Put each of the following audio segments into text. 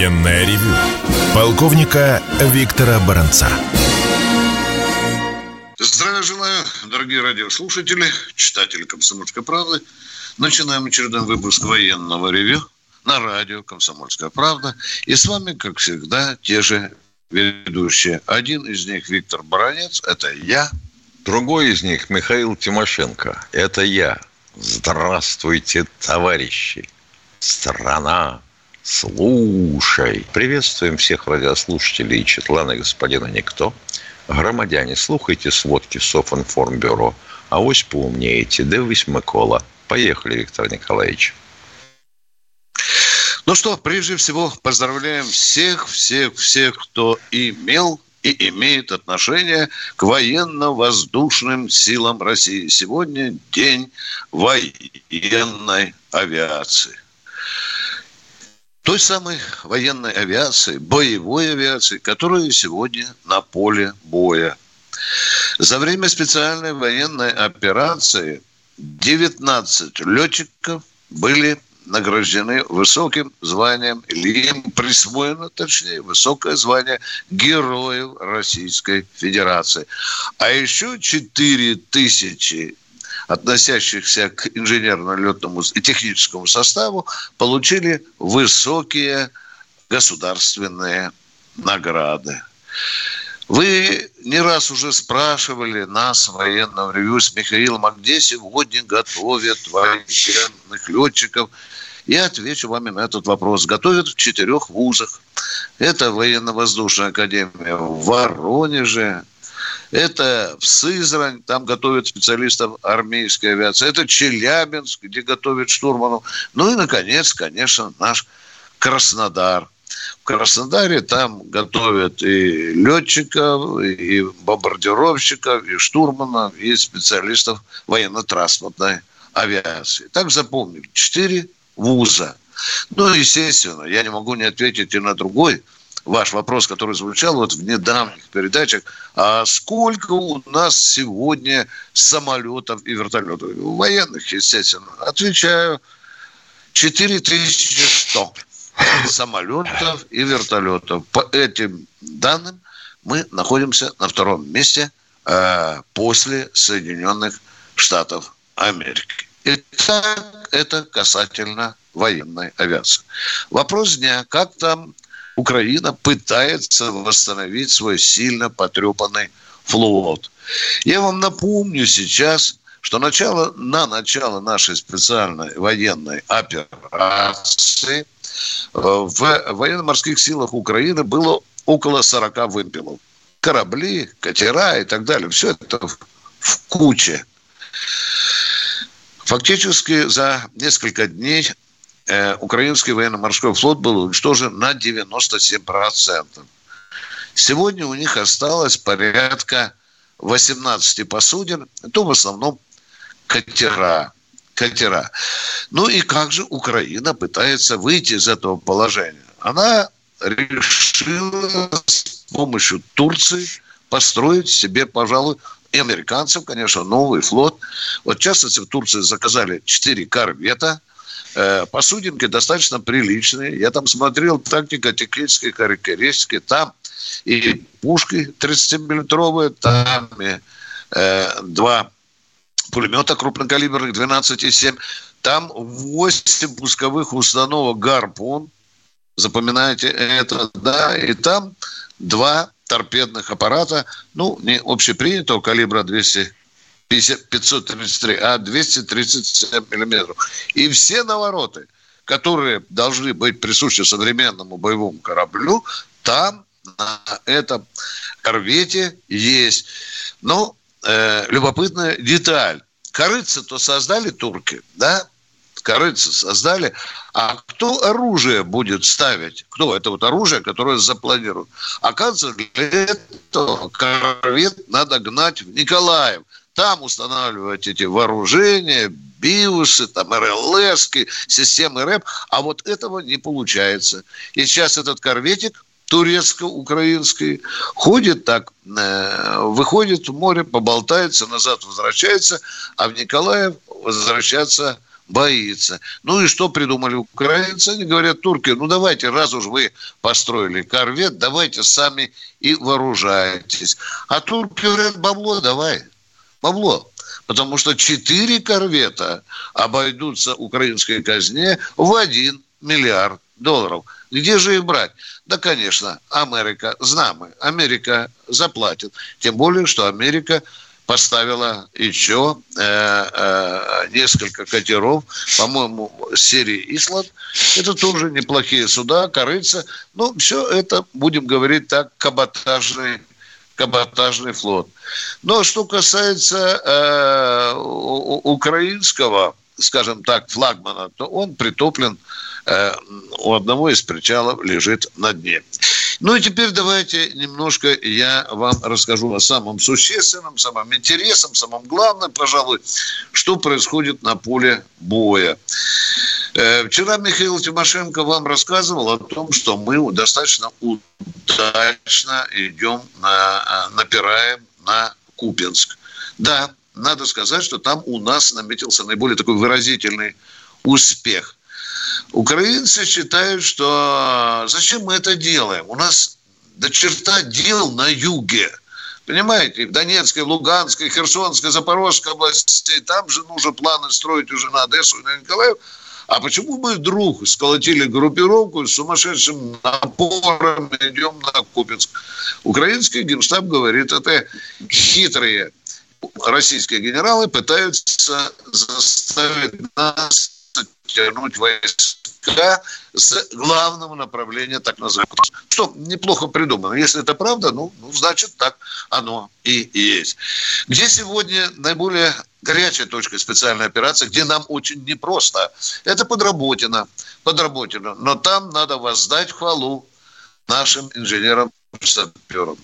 Военное ревю полковника Виктора Баранца. Здравия желаю, дорогие радиослушатели, читатели «Комсомольской правды». Начинаем очередной выпуск военного ревю на радио «Комсомольская правда». И с вами, как всегда, те же ведущие. Один из них Виктор Баранец, это я. Другой из них Михаил Тимошенко, это я. Здравствуйте, товарищи. Страна Слушай. Приветствуем всех радиослушателей и Четлана господина Никто. Громадяне, слухайте сводки Софинформбюро. А ось поумнеете. Дивись, Микола. Поехали, Виктор Николаевич. Ну что, прежде всего, поздравляем всех, всех, всех, кто имел и имеет отношение к военно-воздушным силам России. Сегодня день военной авиации той самой военной авиации, боевой авиации, которая сегодня на поле боя. За время специальной военной операции 19 летчиков были награждены высоким званием, или им присвоено, точнее, высокое звание Героев Российской Федерации. А еще 4 тысячи относящихся к инженерно-летному и техническому составу, получили высокие государственные награды. Вы не раз уже спрашивали нас в военном ревью с Михаилом, а где сегодня готовят военных летчиков? Я отвечу вам на этот вопрос. Готовят в четырех вузах. Это военно-воздушная академия в Воронеже, это в Сызрань, там готовят специалистов армейской авиации. Это Челябинск, где готовят штурманов. Ну и, наконец, конечно, наш Краснодар. В Краснодаре там готовят и летчиков, и бомбардировщиков, и штурманов, и специалистов военно-транспортной авиации. Так запомнили. Четыре вуза. Ну, естественно, я не могу не ответить и на другой – ваш вопрос, который звучал вот в недавних передачах, а сколько у нас сегодня самолетов и вертолетов? Военных, естественно. Отвечаю, 4100 самолетов и вертолетов. По этим данным мы находимся на втором месте э, после Соединенных Штатов Америки. Итак, это касательно военной авиации. Вопрос дня. Как там Украина пытается восстановить свой сильно потрепанный флот. Я вам напомню сейчас, что начало, на начало нашей специальной военной операции э, в военно-морских силах Украины было около 40 вымпелов. Корабли, катера и так далее. Все это в куче. Фактически за несколько дней украинский военно-морской флот был уничтожен на 97%. Сегодня у них осталось порядка 18 посудин. Это в основном катера. катера. Ну и как же Украина пытается выйти из этого положения? Она решила с помощью Турции построить себе, пожалуй, и американцев, конечно, новый флот. Вот, в частности, в Турции заказали 4 корвета – Э, посудинки достаточно приличные. Я там смотрел тактика технические характеристики. Там и пушки 30-миллиметровые, там и э, два пулемета крупнокалиберных 12,7. Там 8 пусковых установок «Гарпун». Запоминайте это, да. И там два торпедных аппарата, ну, не общепринятого калибра 200 533, а 237 миллиметров. И все навороты, которые должны быть присущи современному боевому кораблю, там на этом корвете есть. Но э, любопытная деталь. Корыца-то создали турки, да? Корыца создали. А кто оружие будет ставить? Кто? Это вот оружие, которое запланируют. Оказывается, для этого корвет надо гнать в Николаев там устанавливать эти вооружения, биусы, там РЛС, системы РЭП, а вот этого не получается. И сейчас этот корветик турецко-украинский, ходит так, э, выходит в море, поболтается, назад возвращается, а в Николаев возвращаться боится. Ну и что придумали украинцы? Они говорят, турки, ну давайте, раз уж вы построили корвет, давайте сами и вооружайтесь. А турки говорят, бабло давай, бабло. Потому что четыре корвета обойдутся украинской казне в один миллиард долларов. Где же их брать? Да, конечно, Америка, знамо, Америка заплатит. Тем более, что Америка поставила еще э, э, несколько катеров, по-моему, серии Исланд. Это тоже неплохие суда, корыца. Ну, все это, будем говорить так, каботажный, каботажный флот. Но что касается э, украинского, скажем так, флагмана, то он притоплен э, у одного из причалов лежит на дне. Ну и теперь давайте немножко я вам расскажу о самом существенном, самом интересном, самом главном, пожалуй, что происходит на поле боя. Э, вчера Михаил Тимошенко вам рассказывал о том, что мы достаточно удачно идем, на, э, напираем на Купинск. Да, надо сказать, что там у нас наметился наиболее такой выразительный успех. Украинцы считают, что зачем мы это делаем? У нас до черта дел на юге. Понимаете, в Донецкой, Луганской, Херсонской, Запорожской области, там же нужно планы строить уже на Одессу и на Николаев. А почему мы вдруг сколотили группировку с сумасшедшим напором идем на Купинск? Украинский генштаб говорит, это хитрые российские генералы пытаются заставить нас тянуть войска с главного направления так называемого. Что неплохо придумано. Если это правда, ну, ну значит так оно и есть. Где сегодня наиболее горячая точка специальной операции, где нам очень непросто. Это подработано, подработано. Но там надо воздать хвалу нашим инженерам-саперам.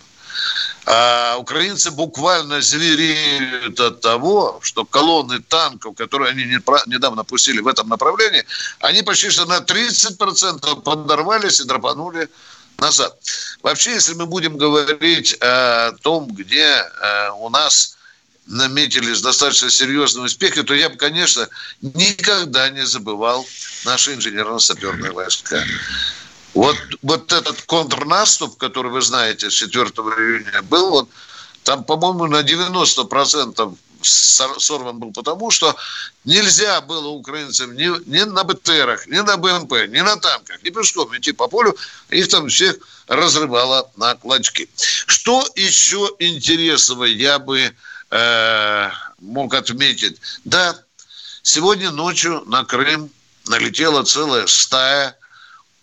А украинцы буквально звереют от того, что колонны танков, которые они недавно пустили в этом направлении, они почти что на 30% подорвались и драпанули назад. Вообще, если мы будем говорить о том, где э, у нас наметились достаточно серьезные успехи, то я бы, конечно, никогда не забывал наши инженерно-саперные войска. Вот, вот этот контрнаступ, который вы знаете, с 4 июня был, он там, по-моему, на 90% сорван был потому, что нельзя было украинцам ни, ни на БТРах, ни на БМП, ни на танках, ни пешком идти по полю. Их там всех разрывало на клочки. Что еще интересного я бы э, мог отметить? Да, сегодня ночью на Крым налетела целая стая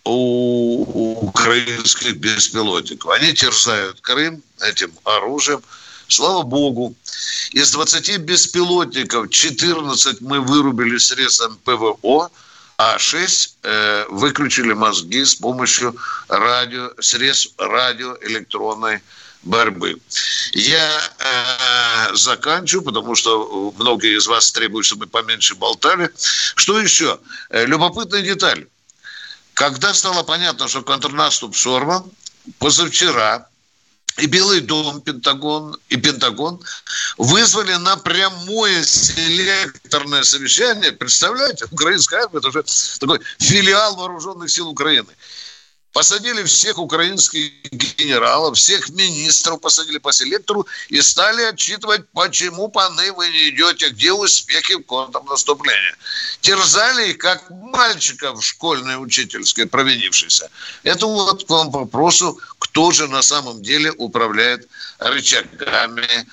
у украинских беспилотников. Они терзают Крым этим оружием. Слава богу, из 20 беспилотников 14 мы вырубили средством ПВО, а 6 э, выключили мозги с помощью радио, средств радиоэлектронной борьбы. Я э, заканчиваю, потому что многие из вас требуют, чтобы поменьше болтали. Что еще? Э, любопытная деталь. Когда стало понятно, что контрнаступ сорван, позавчера и Белый дом, Пентагон и Пентагон вызвали на прямое селекторное совещание. Представляете, украинская армия – это уже такой филиал вооруженных сил Украины. Посадили всех украинских генералов, всех министров посадили по селектору и стали отчитывать, почему, паны, вы не идете, где успехи в контрнаступлении. Терзали их, как мальчиков школьной учительской, провинившихся. Это вот к вам вопросу, кто же на самом деле управляет рычагами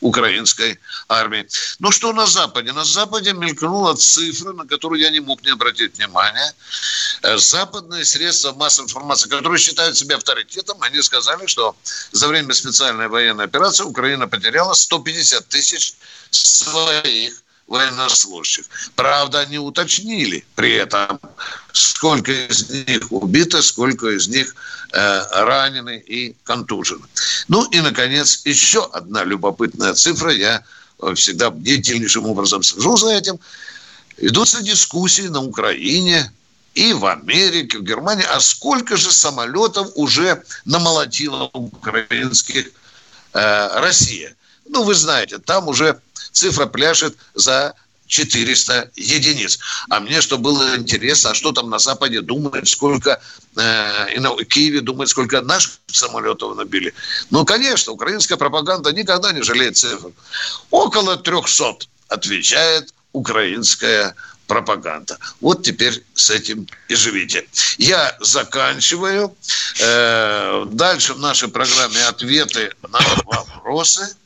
украинской армии. Но что на Западе? На Западе мелькнула цифра, на которую я не мог не обратить внимания. Западные средства массовой информации, которые считают себя авторитетом, они сказали, что за время специальной военной операции Украина потеряла 150 тысяч своих военнослужащих. Правда, они уточнили при этом, сколько из них убито, сколько из них э, ранены и контужены. Ну и, наконец, еще одна любопытная цифра. Я э, всегда деятельнейшим образом слежу за этим. Идутся дискуссии на Украине и в Америке, в Германии, а сколько же самолетов уже намолотила украинских э, Россия. Ну, вы знаете, там уже цифра пляшет за 400 единиц. А мне что было интересно, а что там на Западе думают, сколько э, и на Киеве думают, сколько наших самолетов набили. Ну, конечно, украинская пропаганда никогда не жалеет цифр. Около 300, отвечает украинская пропаганда. Вот теперь с этим и живите. Я заканчиваю. Э, дальше в нашей программе ответы на вопросы.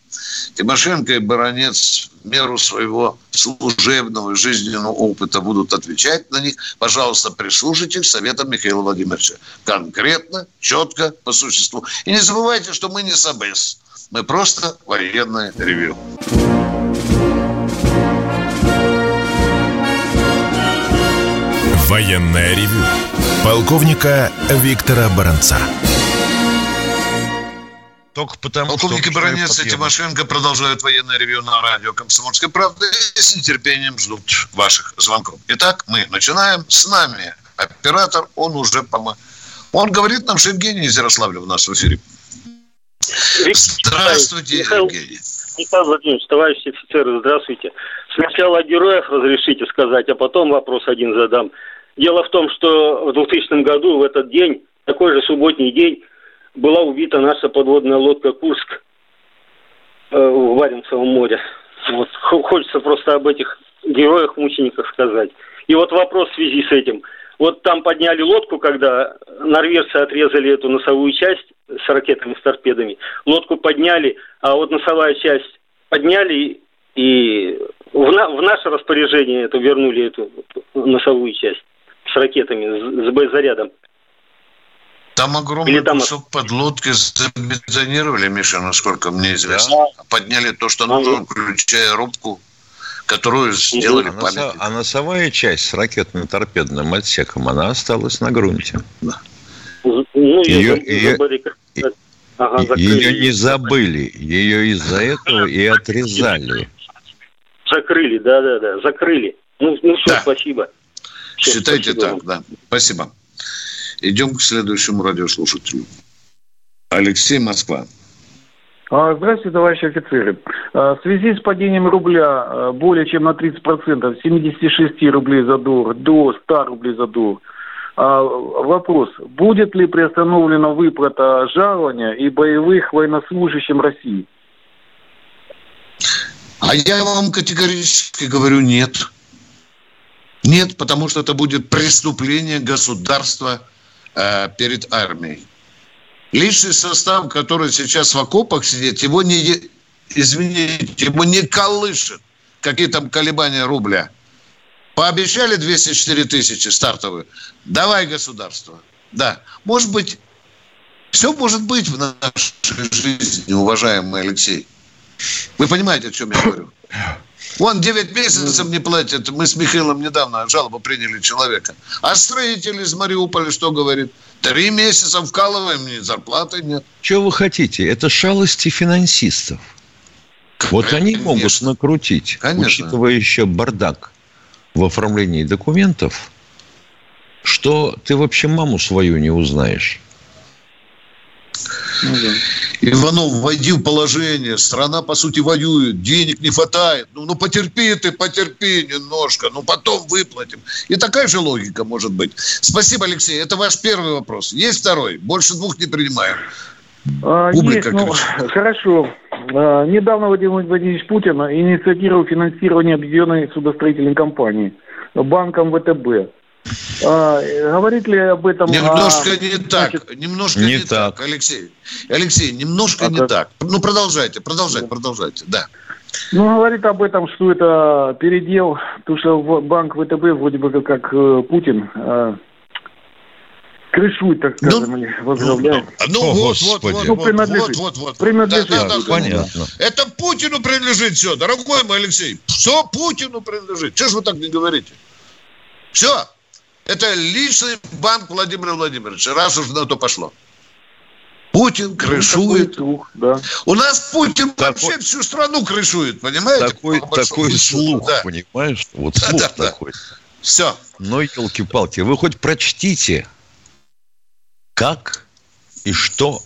Тимошенко и Баранец в меру своего служебного и жизненного опыта будут отвечать на них. Пожалуйста, прислушайтесь советам Михаила Владимировича. Конкретно, четко, по существу. И не забывайте, что мы не САБЭС. Мы просто военное ревю. Военное ревю. Полковника Виктора Баранца. Только потому, Полковники что... Баранец и Тимошенко продолжают военное ревью на радио «Комсомольская правда» и с нетерпением ждут ваших звонков. Итак, мы начинаем. С нами оператор, он уже, по Он говорит нам, что Евгений из Ярославля у нас в эфире. Здравствуйте, Михаил, Евгений. Михаил Владимирович, товарищи офицеры, здравствуйте. Сначала о героях разрешите сказать, а потом вопрос один задам. Дело в том, что в 2000 году, в этот день, такой же субботний день, была убита наша подводная лодка «Курск» э, в Варенцевом море. Вот. Хочется просто об этих героях, мучениках сказать. И вот вопрос в связи с этим. Вот там подняли лодку, когда норвежцы отрезали эту носовую часть с ракетами, с торпедами. Лодку подняли, а вот носовая часть подняли и в, на, в наше распоряжение эту вернули эту носовую часть с ракетами, с, с боезарядом. Там огромный там... кусок подлодки забетонировали, Миша, насколько мне известно. Да. Подняли то, что нужно, включая рубку, которую сделали а, носо... а носовая часть с ракетно-торпедным отсеком, она осталась на грунте. Да. Ну, ее, ее, ага, ее не забыли, ее из-за этого и отрезали. Закрыли, да-да-да, закрыли. Ну, ну все, да. спасибо. Все, Считайте спасибо. так, да. Спасибо. Идем к следующему радиослушателю. Алексей Москва. А, здравствуйте, товарищи офицеры. А, в связи с падением рубля а, более чем на 30%, с 76 рублей за доллар до 100 рублей за доллар, вопрос, будет ли приостановлена выплата жалования и боевых военнослужащим России? А я вам категорически говорю нет. Нет, потому что это будет преступление государства э, перед армией. Личный состав, который сейчас в окопах сидит, его не, извините, его не колышет какие там колебания рубля. Пообещали 204 тысячи стартовые. Давай, государство. Да. Может быть, все может быть в нашей жизни, уважаемый Алексей. Вы понимаете, о чем я говорю? Вон 9 месяцев не платят. Мы с Михаилом недавно жалобу приняли человека. А строитель из Мариуполя что говорит? Три месяца вкалываем, ни зарплаты нет. Что вы хотите? Это шалости финансистов. Вот Конечно. они могут накрутить, Конечно. учитывая еще бардак в оформлении документов, что ты вообще маму свою не узнаешь. Ну, да. Иванов, войди в положение. Страна, по сути, воюет. Денег не хватает. Ну, ну потерпи ты, потерпи немножко. Ну, потом выплатим. И такая же логика может быть. Спасибо, Алексей. Это ваш первый вопрос. Есть второй? Больше двух не принимаем. А, Публика есть, ну, хорошо. А, недавно Владимир Владимирович Путин инициировал финансирование объединенной судостроительной компании банком ВТБ. А, говорит ли об этом... Немножко а, не значит, так, немножко не, не так. так, Алексей. Алексей, немножко а не как? так. Ну, продолжайте, продолжайте, продолжайте, да. Ну, говорит об этом, что это передел, потому что банк ВТБ вроде бы как э, Путин э, крышует, так ну, скажем, ну, или возглавляет. Ну, ну вот, вот, вот, ну, принадлежит. вот, вот, вот. Принадлежит. Да, да, да, понятно. Это Путину принадлежит все, дорогой мой Алексей. Все Путину принадлежит. Чего же вы так не говорите? Все. Это личный банк Владимира Владимировича, раз уж на то пошло. Путин ну, крышует. Слух, да. У нас Путин такой, вообще всю страну крышует, понимаете? Такой, такой слух, да. понимаешь? Вот слух да, да, такой. Да. Все. Но, елки-палки, вы хоть прочтите, как и что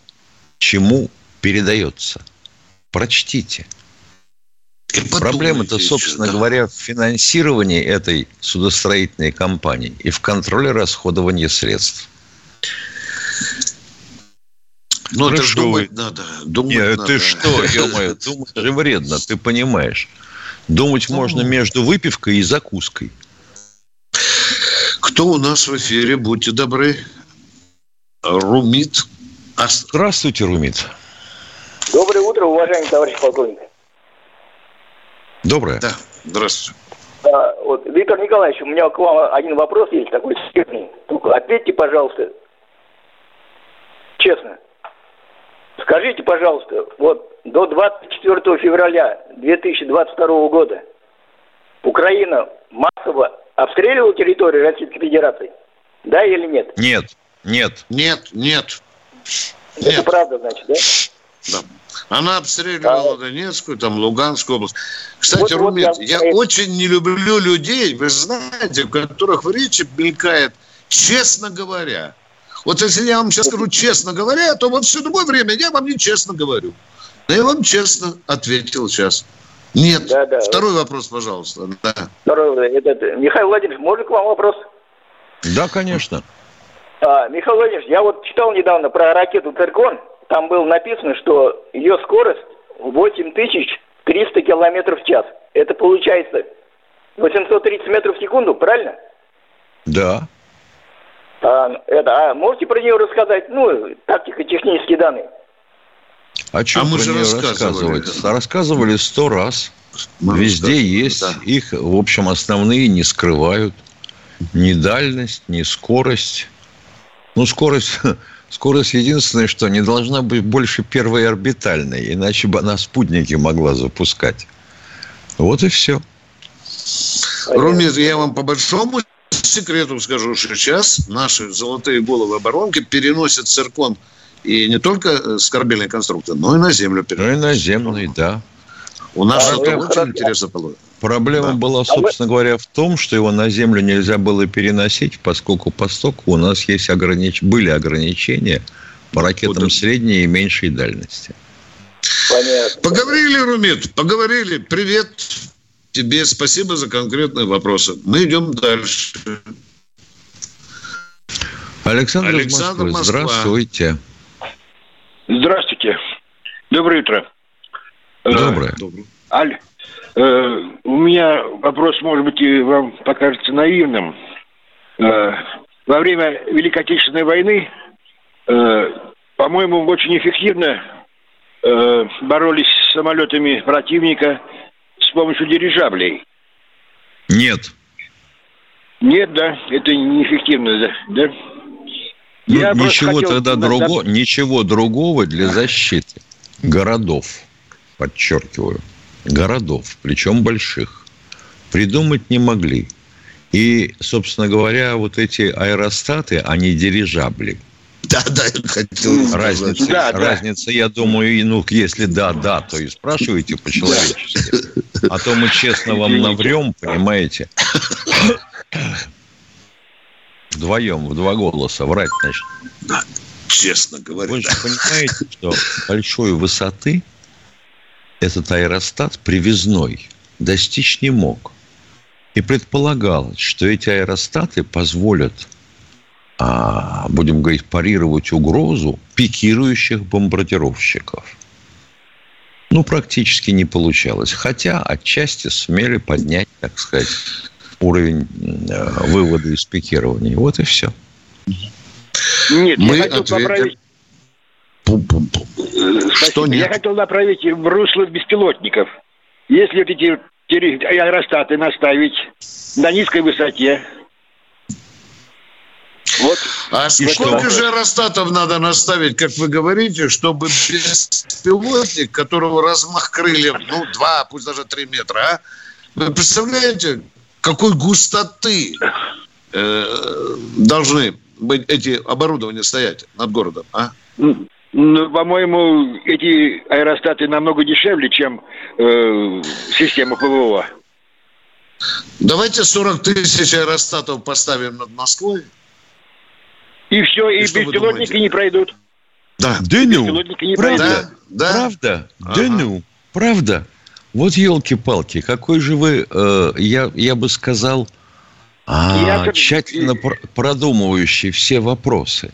чему передается. Прочтите. Проблема-то, собственно да. говоря, в финансировании этой судостроительной компании и в контроле расходования средств. Ну, это же думать надо. Думать Нет, надо. ты что, ё-моё, думать же вредно, ты понимаешь. Думать можно между выпивкой и закуской. Кто у нас в эфире? Будьте добры. Румит. Здравствуйте, Румит. Доброе утро, уважаемый товарищ полковник. Доброе. Да, здравствуйте. А, вот, Виктор Николаевич, у меня к вам один вопрос есть такой серьезный. Только ответьте, пожалуйста, честно. Скажите, пожалуйста, вот до 24 февраля 2022 года Украина массово обстреливала территорию Российской Федерации? Да или нет? Нет, нет. Нет, нет. Это нет. правда, значит, да? Да. Она обстреливала а... Донецкую, там, Луганскую область. Кстати, вот, Румит, вот я... я очень не люблю людей, вы знаете, в которых в речи мелькает, честно говоря. Вот если я вам сейчас скажу честно говоря, то вот все другое время я вам не честно говорю. Но я вам честно ответил сейчас. Нет. Да, да. Второй вопрос, пожалуйста. Да. Второй, этот, Михаил Владимирович, можно к вам вопрос? Да, конечно. А, Михаил Владимирович, я вот читал недавно про ракету «Циркон». Там было написано, что ее скорость 8300 километров в час. Это получается 830 метров в секунду, правильно? Да. А, это, а можете про нее рассказать? Ну, тактико-технические данные. О чем а мы же рассказывали. Да. Рассказывали сто раз. Мы Везде есть. Да. Их, в общем, основные не скрывают. Ни дальность, ни скорость. Ну, скорость... Скорость единственное, что не должна быть больше первой орбитальной, иначе бы она спутники могла запускать. Вот и все. Румит, я вам по большому секрету скажу, что сейчас наши золотые головы оборонки переносят циркон и не только с корабельной конструкции, но и на землю переносят. Ну и наземный, да. У нас а, это очень хорошо. интересно. Проблема да. была, собственно а говоря, в том, что его на землю нельзя было переносить, поскольку постоку у нас есть огранич... были ограничения по ракетам вот средней и меньшей дальности. Понятно. Поговорили, Румит, поговорили. Привет тебе, спасибо за конкретные вопросы. Мы идем дальше. Александр, Александр Москва. Здравствуйте. Здравствуйте. Доброе утро. Доброе. Аль, э, у меня вопрос, может быть, и вам покажется наивным. Э, во время Великой Отечественной войны, э, по-моему, очень эффективно э, боролись с самолетами противника с помощью дирижаблей. Нет. Нет, да, это неэффективно, да? да? Ну, Я ничего тогда другого, ничего другого для защиты городов, подчеркиваю, городов, причем больших, придумать не могли. И, собственно говоря, вот эти аэростаты, они дирижабли. Да, да, я хотел разница, да, разница, да. я думаю, ну, если да, да, то и спрашивайте по-человечески. А то мы честно вам наврем, понимаете? Вдвоем, в два голоса врать, значит. Да, честно говоря. Вы же понимаете, что большой высоты – этот аэростат привязной достичь не мог. И предполагалось, что эти аэростаты позволят, а, будем говорить, парировать угрозу пикирующих бомбардировщиков. Ну, практически не получалось. Хотя отчасти сумели поднять, так сказать, уровень э, вывода из пикирования. Вот и все. Нет, Мы я хотел ответим... поправить. Что нет? Я хотел направить в русло беспилотников. Если вот эти аэростаты наставить на низкой высоте, вот. А сколько что? же аэростатов надо наставить, как вы говорите, чтобы беспилотник, которого размах крыльев, ну, два, пусть даже три метра, а? Вы представляете, какой густоты э, должны быть эти оборудования стоять над городом, а? Ну, по-моему, эти аэростаты намного дешевле, чем э, система ПВО. Давайте 40 тысяч аэростатов поставим над Москвой. И все, и, и беспилотники не пройдут. Да. Да ну, не правда, пройдут. Да? Правда? Ага. Да ну, правда. Вот елки-палки, какой же вы, э, я, я бы сказал, а, я... тщательно пр- продумывающий все вопросы.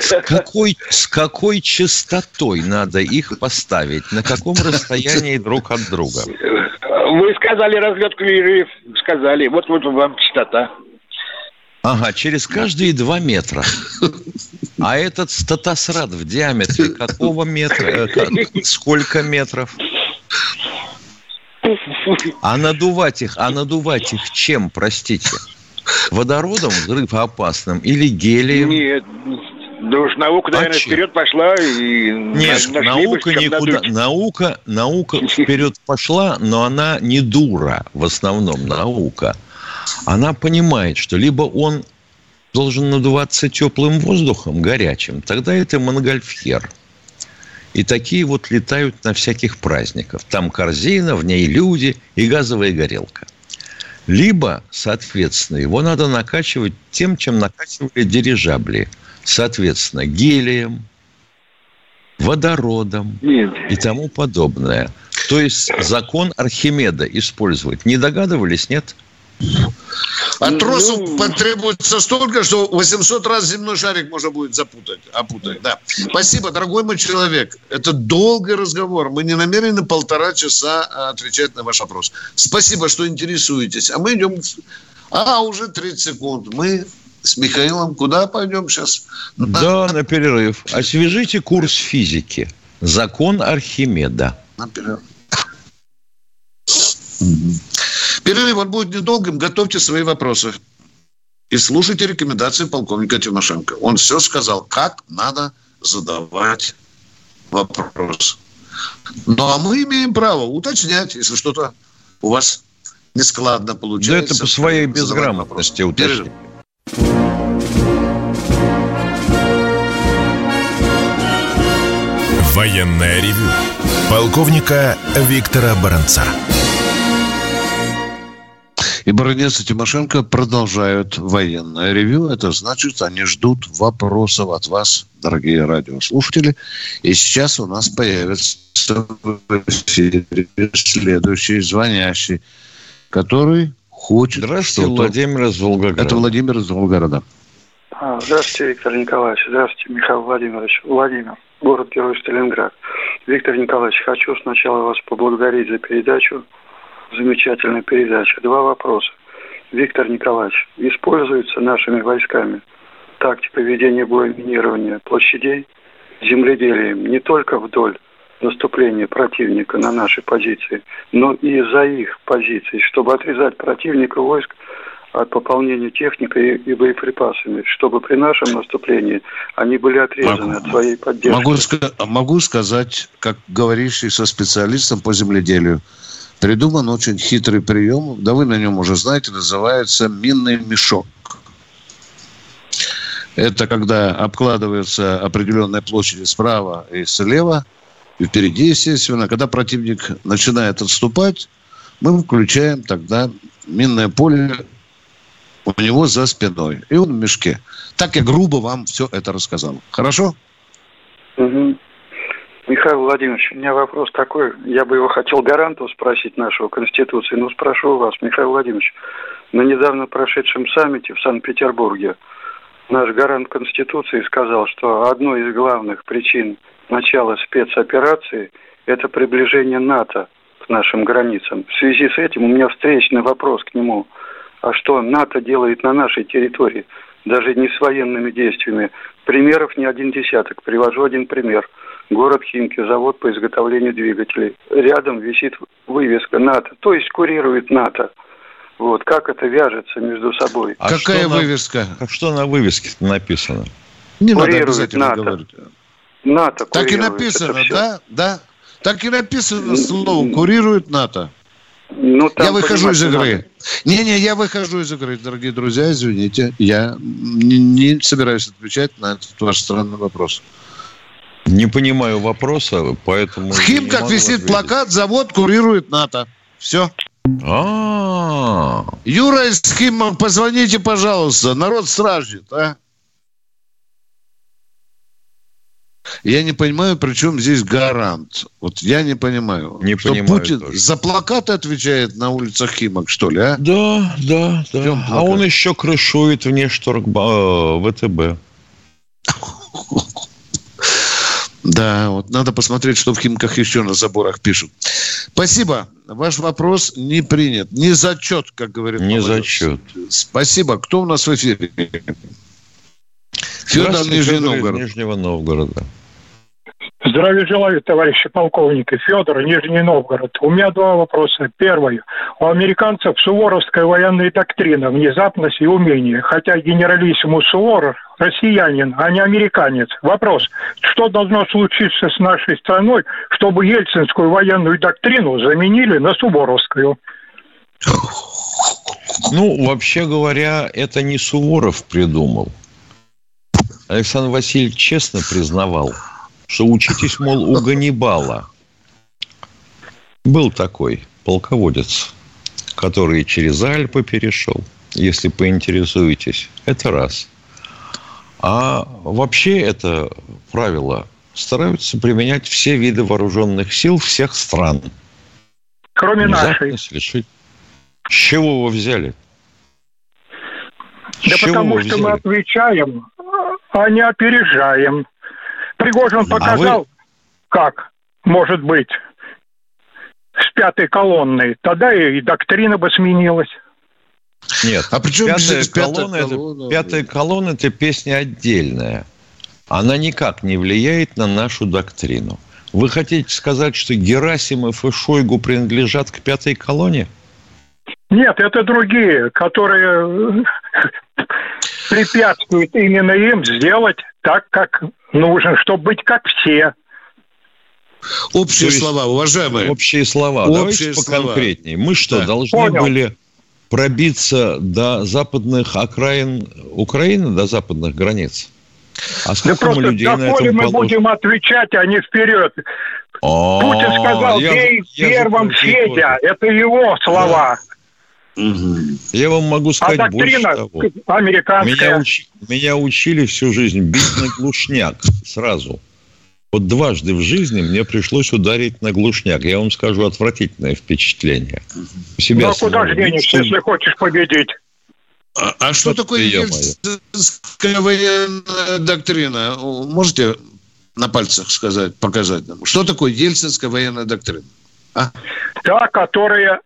С какой, с какой частотой надо их поставить? На каком расстоянии друг от друга? Вы сказали разлет крыльев, сказали. Вот вот вам частота. Ага, через каждые два метра. А этот статосрад в диаметре какого метра? Э, сколько метров? А надувать их, а надувать их чем, простите? Водородом взрывоопасным или гелием? Нет, да уж наука, наверное, а вперед пошла и Нет, наука никуда. Наука, наука вперед пошла, но она не дура, в основном наука. Она понимает, что либо он должен надуваться теплым воздухом, горячим, тогда это монгольфьер. И такие вот летают на всяких праздниках. Там корзина, в ней люди и газовая горелка. Либо, соответственно, его надо накачивать тем, чем накачивали дирижабли. Соответственно, гелием, водородом Нет. и тому подобное. То есть закон Архимеда использовать. Не догадывались, нет? А тросов ну... потребуется столько, что 800 раз земной шарик можно будет запутать, опутать. Да. Спасибо, дорогой мой человек. Это долгий разговор. Мы не намерены полтора часа а, отвечать на ваш вопрос. Спасибо, что интересуетесь. А мы идем... А, уже 30 секунд. Мы с Михаилом куда пойдем сейчас? Да, на перерыв. Освежите курс физики. Закон Архимеда. На перерыв. Перерыв он будет недолгим. Готовьте свои вопросы. И слушайте рекомендации полковника Тимошенко. Он все сказал, как надо задавать вопрос. Ну, а мы имеем право уточнять, если что-то у вас нескладно получается. Да это по своей безграмотности уточнить. Военная ревю. Полковника Виктора Баранца и Баранец и Тимошенко продолжают военное ревю. Это значит, они ждут вопросов от вас, дорогие радиослушатели. И сейчас у нас появится следующий звонящий, который хочет Здравствуйте, Владимир из Волгограда. Это Владимир из Волгограда. А, здравствуйте, Виктор Николаевич. Здравствуйте, Михаил Владимирович. Владимир, город-герой Сталинград. Виктор Николаевич, хочу сначала вас поблагодарить за передачу замечательная передача. Два вопроса. Виктор Николаевич, используется нашими войсками тактика ведения боя минирования площадей земледелием не только вдоль наступления противника на наши позиции, но и за их позиции, чтобы отрезать противника войск от пополнения техникой и боеприпасами, чтобы при нашем наступлении они были отрезаны могу, от своей поддержки. Могу, могу сказать, как говоривший со специалистом по земледелию, придуман очень хитрый прием, да вы на нем уже знаете, называется минный мешок. Это когда обкладывается определенная площадь справа и слева, впереди, естественно. Когда противник начинает отступать, мы включаем тогда минное поле у него за спиной. И он в мешке. Так я грубо вам все это рассказал. Хорошо? Угу. Михаил Владимирович, у меня вопрос такой. Я бы его хотел гаранту спросить нашего Конституции, но спрошу вас, Михаил Владимирович. На недавно прошедшем саммите в Санкт-Петербурге наш гарант Конституции сказал, что одной из главных причин начала спецоперации – это приближение НАТО к нашим границам. В связи с этим у меня встречный вопрос к нему. А что НАТО делает на нашей территории, даже не с военными действиями? Примеров не один десяток. Привожу один пример – город Химки, завод по изготовлению двигателей. Рядом висит вывеска НАТО, то есть курирует НАТО. Вот, как это вяжется между собой. А Какая вывеска? На, что на вывеске написано? Не курирует надо обязательно НАТО. говорить. НАТО Так и написано, да? Да. Так и написано слово «курирует НАТО». Ну, я выхожу из игры. Не-не, я выхожу из игры, дорогие друзья, извините. Я не, не собираюсь отвечать на этот ваш странный вопрос. Не понимаю вопроса, поэтому... В Химках висит ответить. плакат «Завод курирует НАТО». Все. А, Юра из Химок, позвоните, пожалуйста. Народ страждет, а? Я не понимаю, при чем здесь гарант. Вот я не понимаю. Не что понимаю Путин тоже. за плакаты отвечает на улицах Химок, что ли, а? Да, да, да. чем А плакат? он еще крышует внешторг э, ВТБ. Да, вот надо посмотреть, что в Химках еще на заборах пишут. Спасибо. Ваш вопрос не принят. Не зачет, как говорит Не зачет. Спасибо. Кто у нас в эфире? Федор Здравствуйте, Нижний Новгород. Нижнего Новгорода. Здравия желаю, товарищи полковники. Федор, Нижний Новгород. У меня два вопроса. Первый. У американцев суворовская военная доктрина, внезапность и умение. Хотя генералиссимус Суворов россиянин, а не американец. Вопрос. Что должно случиться с нашей страной, чтобы ельцинскую военную доктрину заменили на суворовскую? Ну, вообще говоря, это не Суворов придумал. Александр Васильевич честно признавал, что учитесь, мол, у Ганнибала. Был такой полководец, который через Альпы перешел, если поинтересуетесь. Это раз. А вообще это правило стараются применять все виды вооруженных сил всех стран. Кроме нашей. Решить. С чего вы взяли? С Да чего потому что мы взяли? отвечаем, а не опережаем. Пригожин А показал, как может быть с пятой колонной. Тогда и доктрина бы сменилась. Нет. А при чем пятая здесь пятая колонна, это- колонна? пятая колонна – это песня отдельная. Она никак не влияет на нашу доктрину. Вы хотите сказать, что Герасимов и Шойгу принадлежат к пятой колонне? Нет, это другие, которые препятствуют именно им сделать так, как нужно, чтобы быть как все. Общие есть- слова, уважаемые. Общие слова. Общие Давайте слова. поконкретнее. Мы что, Да. должны Понял. были пробиться до западных окраин Украины, до западных границ? А Да сколько мы просто людей на этом мы положим? будем отвечать, а не вперед. Путин сказал, бей первым Федя. Это его слова. Я вам могу А сказать больше доктрина того. американская. Меня, уч- меня учили всю жизнь бить на глушняк сразу. Вот дважды в жизни мне пришлось ударить на глушняк. Я вам скажу, отвратительное впечатление. У себя Ну, а куда же денешься, если хочешь победить? А, а что Вот такое ельцинская военная доктрина? Можете на пальцах сказать, показать нам? Что такое ельцинская военная доктрина? А? Та, которая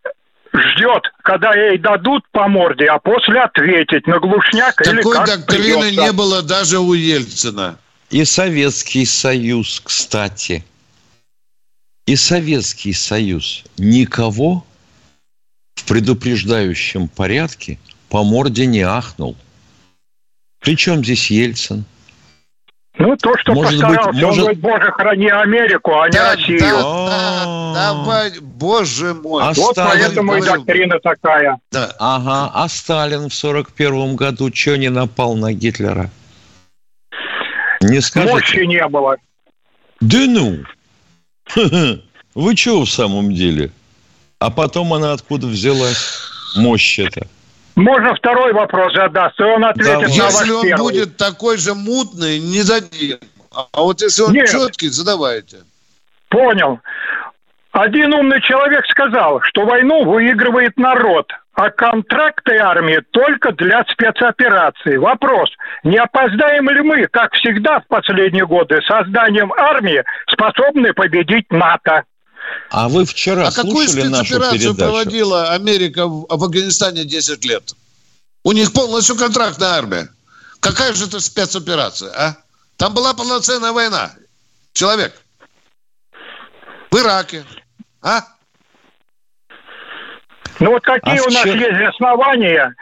ждет, когда ей дадут по морде, а после ответить на глушняк или Такой как доктрины придется. не было даже у Ельцина. И Советский Союз, кстати. И Советский Союз никого в предупреждающем порядке по морде не ахнул. Причем здесь Ельцин? Ну, то, что Может быть, постарался. может- Он говорит, боже, храни Америку, а не Да, Россию. да, да, давай, боже мой. А Вот Сталин поэтому и говорил- доктрина такая. Да. Ага, а Сталин в сорок первом году что не напал на Гитлера? Не скажите? Мощи не было. Да ну! Вы что в самом деле? А потом она откуда взялась? Мощь это. Можно второй вопрос задаст, и он ответит Давай. на Если ваш он первый. будет такой же мутный, не дадим. А вот если он Нет. четкий, задавайте. Понял. Один умный человек сказал, что войну выигрывает народ, а контракты армии только для спецопераций. Вопрос, не опоздаем ли мы, как всегда в последние годы, созданием армии, способны победить НАТО? А вы вчера А какую слушали нашу спецоперацию проводила Америка в, в Афганистане 10 лет? У них полностью контрактная армия. Какая же это спецоперация, а? Там была полноценная война. Человек. В Ираке. А? Ну вот какие А у нас вчера- есть основания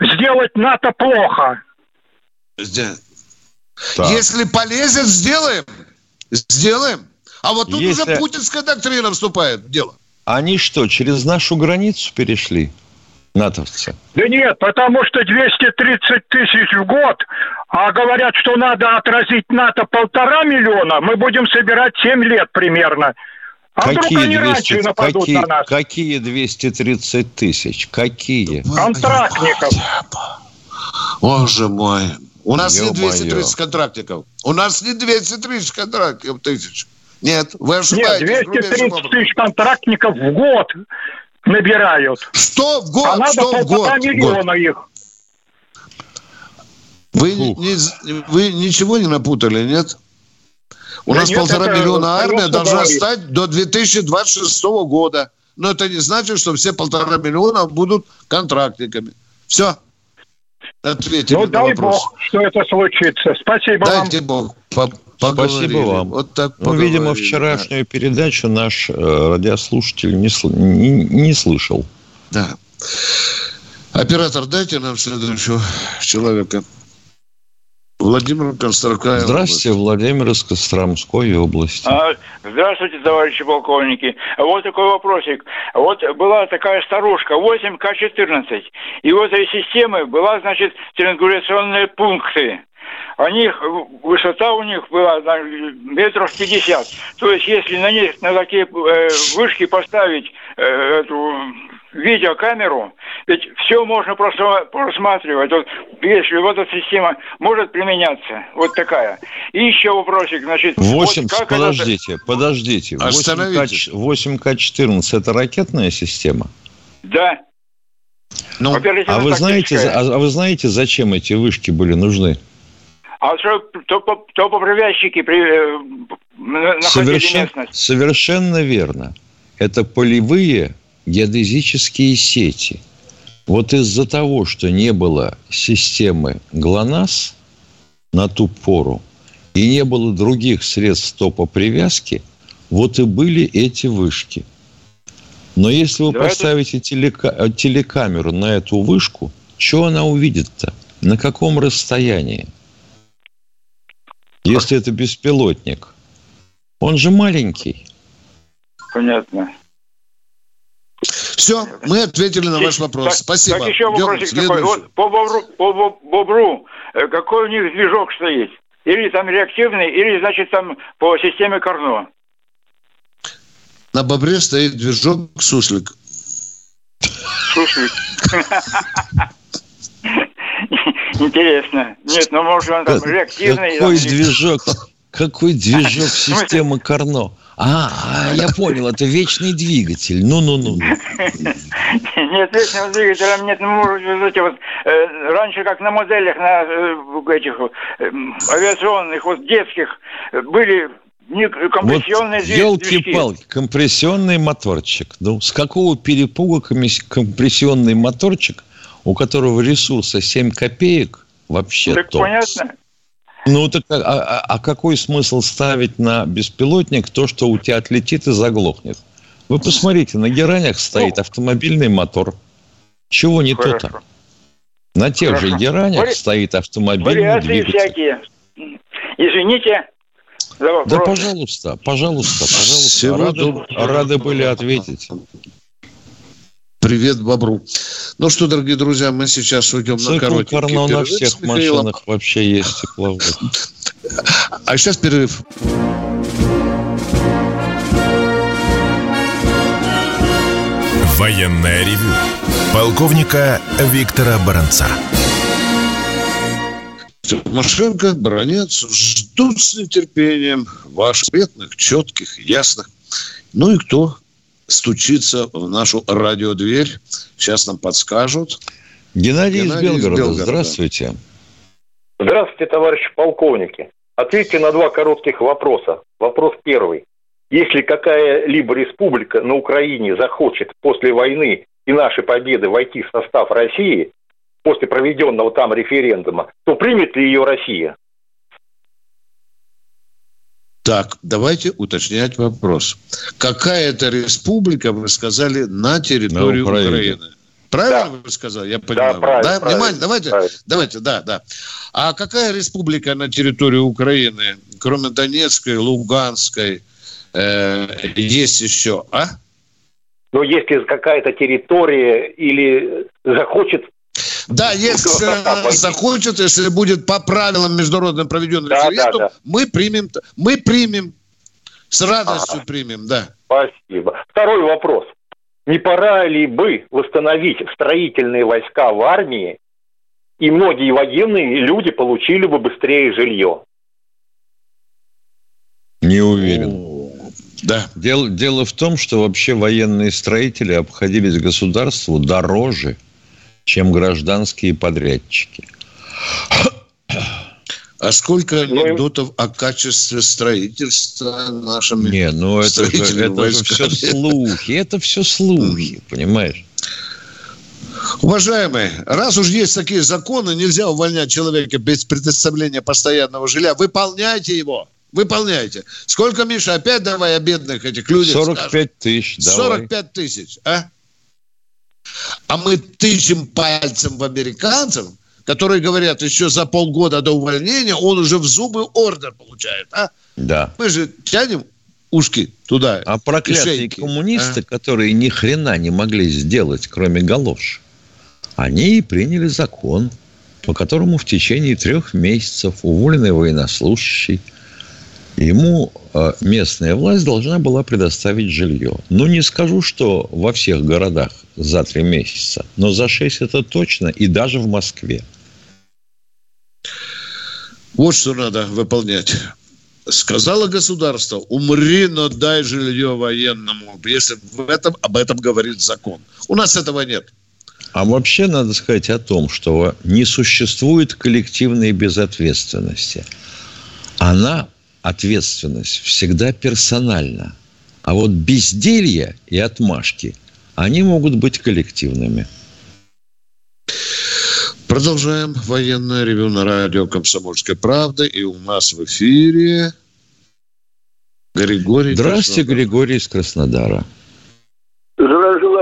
сделать НАТО плохо? Так. Если полезет, сделаем. Сделаем. А вот тут Если- уже путинская доктрина вступает в дело. Они что, через нашу границу перешли? Натовцы. Да нет, потому что 230 тысяч в год, а говорят, что надо отразить НАТО полтора миллиона, мы будем собирать 7 лет примерно. А вдруг они раньше 200 нападут какие, на нас? какие 230 тысяч? Какие? Контрактников. Боже мой. У нас Ё не 230 контрактиков. У нас не 230 контрактиков тысяч. Нет, вы ошибаетесь. Нет, 230 тысяч контрактников в год набирают. Что в год? А надо что в год? миллиона год. их. Вы, не, вы ничего не напутали, нет? У да нас нет, полтора миллиона армия должна говорит. стать до 2026 года. Но это не значит, что все полтора миллиона будут контрактниками. Все. Ответили ну, дай вопрос. бог, что это случится. Спасибо Дайте вам. бог. Спасибо вам. Вот так ну, видимо, вчерашнюю да. передачу наш э, радиослушатель не, не, не слышал. Да. Оператор, дайте нам следующего человека. Владимир Константинович. Здравствуйте, Владимир из Костромской области. А, здравствуйте, товарищи полковники. Вот такой вопросик. Вот была такая старушка, 8К14. И в этой системе была, значит, триангуляционные пункты. У них, высота у них была метров 50. То есть, если на них, на такие э, вышки поставить э, эту видеокамеру, ведь все можно просто просматривать. Вот, если вот эта система может применяться, вот такая. И еще вопросик, значит... 8, вот подождите, это... подождите. 8К, 8К14 это ракетная система? Да. Ну, а вы, знаете, а, а вы знаете, зачем эти вышки были нужны? А что топопривязчики при, э, совершенно, совершенно верно. Это полевые геодезические сети. Вот из-за того, что не было системы ГЛОНАСС на ту пору, и не было других средств топопривязки, вот и были эти вышки. Но если вы да поставите телека... телекамеру на эту вышку, что она увидит-то? На каком расстоянии? Если это беспилотник. Он же маленький. Понятно. Все, мы ответили на ваш вопрос. Так, Спасибо. Так еще вопросик такой. Вот по бобру, по бобру, э, какой у них движок стоит? Или там реактивный, или, значит, там по системе Карно? На бобре стоит движок суслик. Суслик. Интересно. Нет, ну может он там реактивный. Какой движок? Какой движок системы Карно? А, а, я понял, это вечный двигатель. Ну-ну-ну. Нет, вечного двигателя нет. Ну, можете вот э, раньше, как на моделях, на э, этих э, авиационных, вот детских, были не компрессионные вот елки-палки, компрессионный моторчик. Ну, с какого перепуга компрессионный моторчик, у которого ресурса 7 копеек, вообще Так то. понятно. Ну, так а, а, а какой смысл ставить на беспилотник то, что у тебя отлетит и заглохнет? Вы посмотрите, на геранях стоит ну, автомобильный мотор. Чего не то-то? На тех Хорошо. же геранях Вари... стоит автомобильный Вариации двигатель. всякие. Извините. Да, пожалуйста, пожалуйста, пожалуйста. Рады, рады были ответить. Привет бобру. Ну что, дорогие друзья, мы сейчас уйдем Цикл на короткий Карно перерыв. на всех машинах вообще есть тепловод. А сейчас перерыв. Военная ревю. Полковника Виктора Баранца. Тимошенко, Баранец ждут с нетерпением ваших ответных, четких, ясных. Ну и кто стучится в нашу радиодверь. Сейчас нам подскажут. Геннадий, Геннадий из, Белгорода. из Белгорода. Здравствуйте. Здравствуйте, товарищи полковники. Ответьте на два коротких вопроса. Вопрос первый. Если какая-либо республика на Украине захочет после войны и нашей победы войти в состав России, после проведенного там референдума, то примет ли ее Россия? Так, давайте уточнять вопрос. Какая это республика, вы сказали, на территории на Украины? Правильно да. вы сказали? Я понимаю. Да, правильно, да? Правильно, Внимание, давайте, правильно. давайте, да, да. А какая республика на территории Украины, кроме Донецкой, Луганской, э, есть еще, а? Но если какая-то территория или захочет да, если э, захочет, если будет по правилам международным проведен да, референдум, да, да. мы примем, мы примем, с радостью ага. примем, да. Спасибо. Второй вопрос. Не пора ли бы восстановить строительные войска в армии и многие военные люди получили бы быстрее жилье. Не уверен. Да. Дело, дело в том, что вообще военные строители обходились государству дороже, чем гражданские подрядчики. А сколько ну, анекдотов о качестве строительства нашими Не, ну это же, это же все слухи, это все слухи, понимаешь? Уважаемые, раз уж есть такие законы, нельзя увольнять человека без предоставления постоянного жилья. Выполняйте его. Выполняйте. Сколько, Миша, опять давай о бедных этих людях 45 скажем. тысяч, давай. 45 тысяч, а? А мы тычем пальцем в американцев, которые говорят, еще за полгода до увольнения он уже в зубы ордер получает, а? Да. Мы же тянем ушки туда. А проклятые коммунисты, а? которые ни хрена не могли сделать, кроме галош, они приняли закон, по которому в течение трех месяцев уволенный военнослужащий ему э, местная власть должна была предоставить жилье. Ну, не скажу, что во всех городах за три месяца, но за шесть это точно, и даже в Москве. Вот что надо выполнять. Сказала государство, умри, но дай жилье военному, если в этом, об этом говорит закон. У нас этого нет. А вообще надо сказать о том, что не существует коллективной безответственности. Она, ответственность, всегда персональна. А вот безделье и отмашки, они могут быть коллективными. Продолжаем военное ревю на радио «Комсомольская правда». И у нас в эфире Григорий. Здравствуйте, Краснодар. Григорий из Краснодара.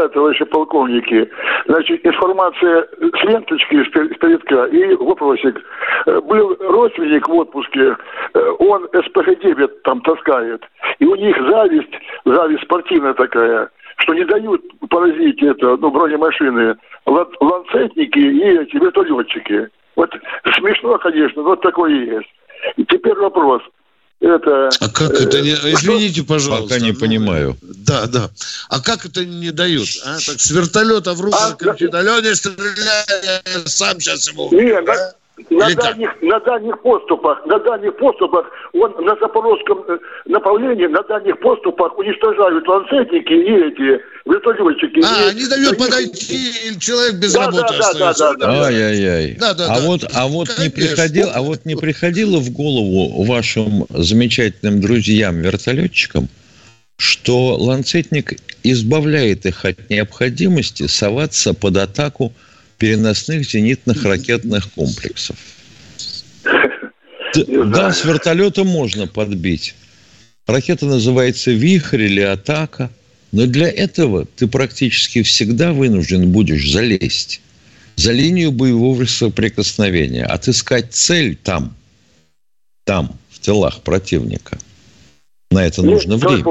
Желаю, товарищи полковники. Значит, информация с ленточки с передка и вопросик. Э, был родственник в отпуске, э, он СПГ-9 там таскает, и у них зависть, зависть спортивная такая, что не дают поразить это, ну, бронемашины, ланцетники и эти вертолетчики. Вот смешно, конечно, но вот такое есть. И теперь вопрос – это... А как это не... Э, Извините, пожалуйста. Пока не понимаю. Да, да. А как это не дают? А? Так с вертолета в руку а, кричит, Алене стреляй, сам сейчас его... Нет, да? На дальних, на дальних поступах, на дальних поступах, он на запорожском э, направлении, на дальних поступах уничтожают ланцетники и эти вертолетчики. А, и, не дают и, подойти, и человек без да, работы да, остается. Да, да, да, Ай-яй-яй. Да, да, а, да. Вот, а, вот не приходил, а вот не приходило в голову вашим замечательным друзьям-вертолетчикам, что ланцетник избавляет их от необходимости соваться под атаку переносных зенитных ракетных комплексов. Да, с вертолета можно подбить. Ракета называется «Вихрь» или «Атака». Но для этого ты практически всегда вынужден будешь залезть за линию боевого соприкосновения, отыскать цель там, там, в тылах противника. На это ну, нужно время.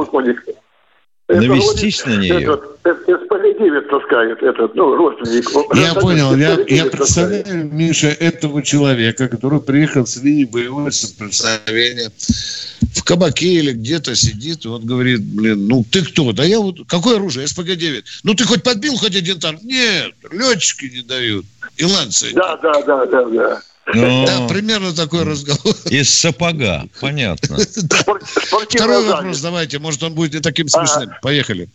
Навестись на нее. Этот, СПГ-9 таскает этот, ну, родственник. Я понял. Я, я представляю, Миша, этого человека, который приехал с линии боевого соприкосновения в кабаке или где-то сидит, и он говорит, блин, ну ты кто? Да я вот, какое оружие? СПГ-9. Ну ты хоть подбил хоть один танк? Нет, летчики не дают. И ланцы. Да, да, да, да, да. Да, примерно такой разговор. Из сапога, понятно. Второй вопрос давайте, может он будет и таким смешным. Поехали.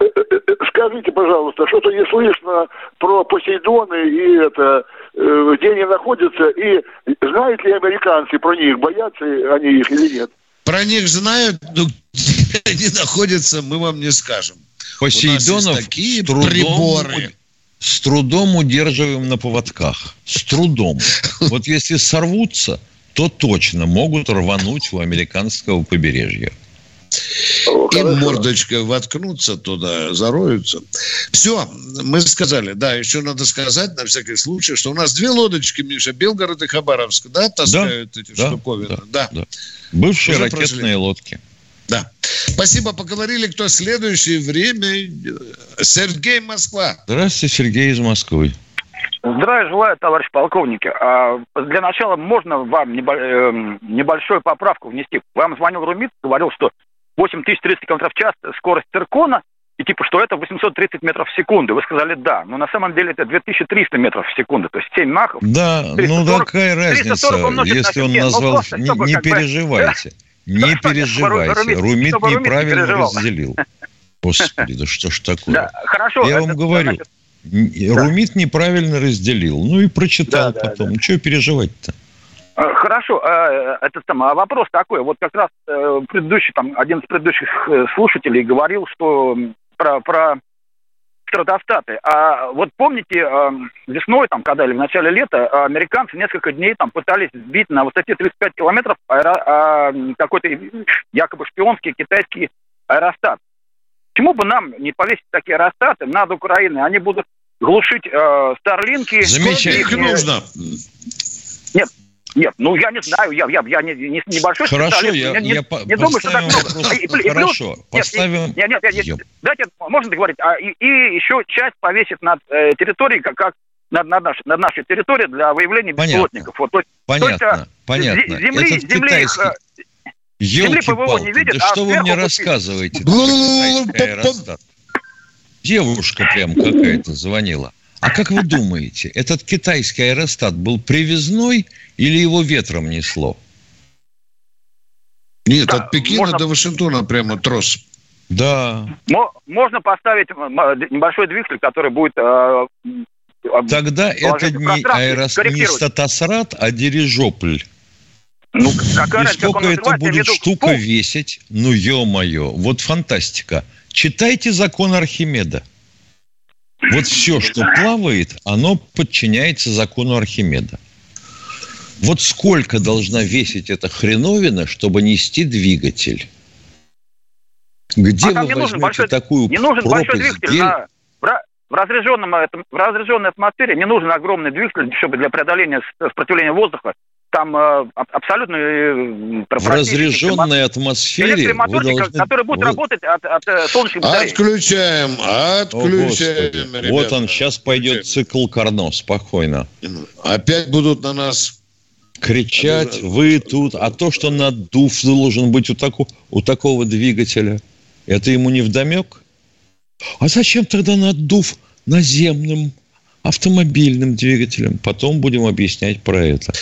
Э, э, э, скажите, пожалуйста, что-то не слышно про Посейдоны и это, где они находятся, и знают ли американцы про них, боятся они их или нет? Про них знают, но где они находятся, мы вам не скажем. Посейдонов такие приборы с трудом удерживаем на поводках. С трудом. Вот если сорвутся, то точно могут рвануть у американского побережья. И мордочкой воткнутся туда, зароются. Все, мы сказали. Да, еще надо сказать, на всякий случай, что у нас две лодочки, Миша, Белгород и Хабаровск, да, таскают да, эти да, штуковины? Да. да. да. Бывшие Уже ракетные прошли. лодки. Спасибо, поговорили. Кто следующее время? Сергей Москва. Здравствуйте, Сергей из Москвы. Здравия желаю, товарищ полковник. А, для начала можно вам эм, небольшую поправку внести? Вам звонил Румит, говорил, что 8300 км в час скорость циркона, и типа, что это 830 метров в секунду. Вы сказали да, но на самом деле это 2300 метров в секунду, то есть 7 махов. Да, 340, ну какая разница, если он назвал... Ну, не, не переживайте, не переживайте, Румит неправильно разделил. Господи, да что ж такое? Да, хорошо. Я вам говорю, Румит неправильно разделил, ну и прочитал потом. Что переживать-то? Э, хорошо, э, это самое, а вопрос такой, вот как раз э, предыдущий, там, один из предыдущих слушателей говорил, что про, про стратостаты. А вот помните, весной, там, когда или в начале лета, американцы несколько дней там пытались сбить на высоте 35 километров аэро, а, какой-то якобы шпионский китайский аэростат. Почему бы нам не повесить такие аэростаты над Украиной? Они будут глушить э, Старлинки. Замечательно. Их нужно. Нет, нет, ну я не знаю, я, я, я не, не, небольшой Хорошо, специалист. я, не, я не, думаю, что так много. И, и, хорошо, плюс, поставим... Нет, нет, нет, нет, дайте, можно договорить. А, и, и еще часть повесит над э, территорией, как, как над, над, нашей, над нашей территорией для выявления беспилотников. Вот, то есть, понятно, то понятно. Земли, Этот земли, китайский... Их, Земли ПВО не видит, да а что вы мне рассказываете? Девушка прям какая-то звонила. А как вы думаете, этот китайский аэростат был привезной или его ветром несло? Нет, да, от Пекина можно... до Вашингтона прямо трос. Да. Можно поставить небольшой двигатель, который будет... Э, Тогда это не, аэрос... не статосрат, а дирижопль. Ну, какая И сколько это будет штука пол... весить? Ну, ё-моё, вот фантастика. Читайте закон Архимеда. Вот все, что плавает, оно подчиняется закону Архимеда. Вот сколько должна весить эта хреновина, чтобы нести двигатель? Где а вы возьмете большой, такую Не нужен большой двигатель. На, в, разряженном, в разряженной атмосфере не нужен огромный двигатель, чтобы для преодоления сопротивления воздуха там э, абсолютно... Э, в разряженной атмосфере вы должны... который будет вы... работать от, от э, солнечных батарей. Отключаем, отключаем. О, вот он, сейчас пойдет цикл Карно, спокойно. Опять будут на нас кричать, вы тут, а то, что надув должен быть у, таку, у такого двигателя, это ему не вдомек? А зачем тогда надув наземным автомобильным двигателем. Потом будем объяснять про это.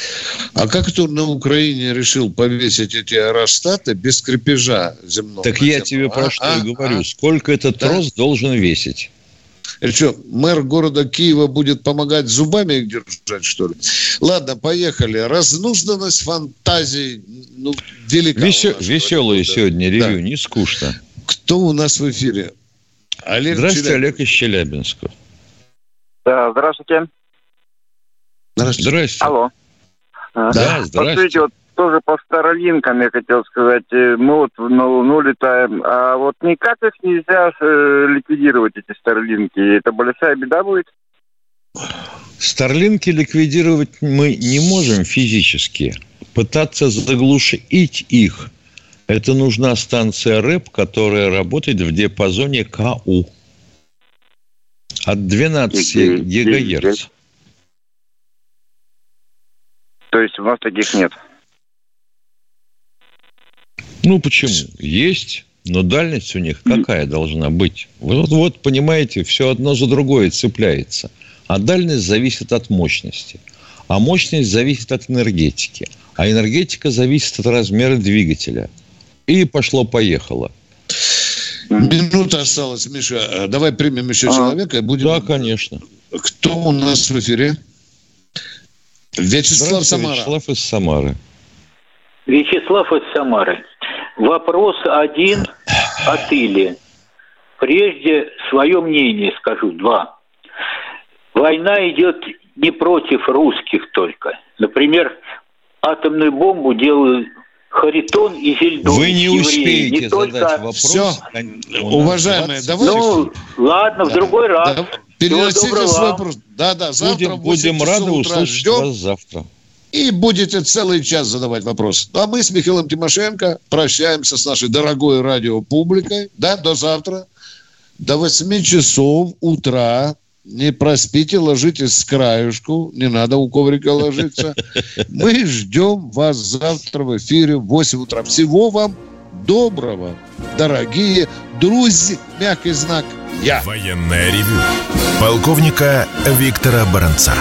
А как кто на Украине решил повесить эти аэростаты без крепежа земного? Так я тебе про а, что а, и говорю. А, Сколько этот да? трос должен весить? И что, мэр города Киева будет помогать зубами их держать, что ли? Ладно, поехали. Разнузданность фантазий ну, велика. Весел, веселое сегодня ревью, да. не скучно. Кто у нас в эфире? Олег Здравствуйте, Челябинск. Олег из Челябинска. Да, здравствуйте. Здравствуйте. Алло. Да, здравствуйте. Посмотрите, вот тоже по Старолинкам я хотел сказать. Э, мы вот на Луну летаем, а вот никак их нельзя э, ликвидировать, эти Старлинки. Это большая беда будет? Старлинки ликвидировать мы не можем физически. Пытаться заглушить их. Это нужна станция РЭП, которая работает в диапазоне КУ. От 12 гигагерц. То есть у нас таких нет? Ну, почему? Есть, но дальность у них какая должна быть? Вот, вот, понимаете, все одно за другое цепляется. А дальность зависит от мощности. А мощность зависит от энергетики. А энергетика зависит от размера двигателя. И пошло-поехало. Минута осталась, Миша. А, давай примем еще а, человека. Будем... Да, конечно. Кто у нас в эфире? Вячеслав Самара. Вячеслав из Самары. Вячеслав из Самары. Вопрос один от Или. Прежде свое мнение скажу. Два. Война идет не против русских только. Например, атомную бомбу делают Харитон и Зельдон. Вы не евреи. успеете не задать только... вопрос. Все, уважаемые, давайте... Ну, ладно, в другой раз. Да, переносите свой вопрос. Да, да, завтра будем, будем рады услышать ждем. вас завтра. И будете целый час задавать вопрос. А мы с Михаилом Тимошенко прощаемся с нашей дорогой радиопубликой. Да, до завтра. До 8 часов утра не проспите, ложитесь с краюшку, не надо у коврика ложиться. Мы ждем вас завтра в эфире в 8 утра. Всего вам доброго, дорогие друзья, мягкий знак «Я». Военная ревю. Полковника Виктора Баранца.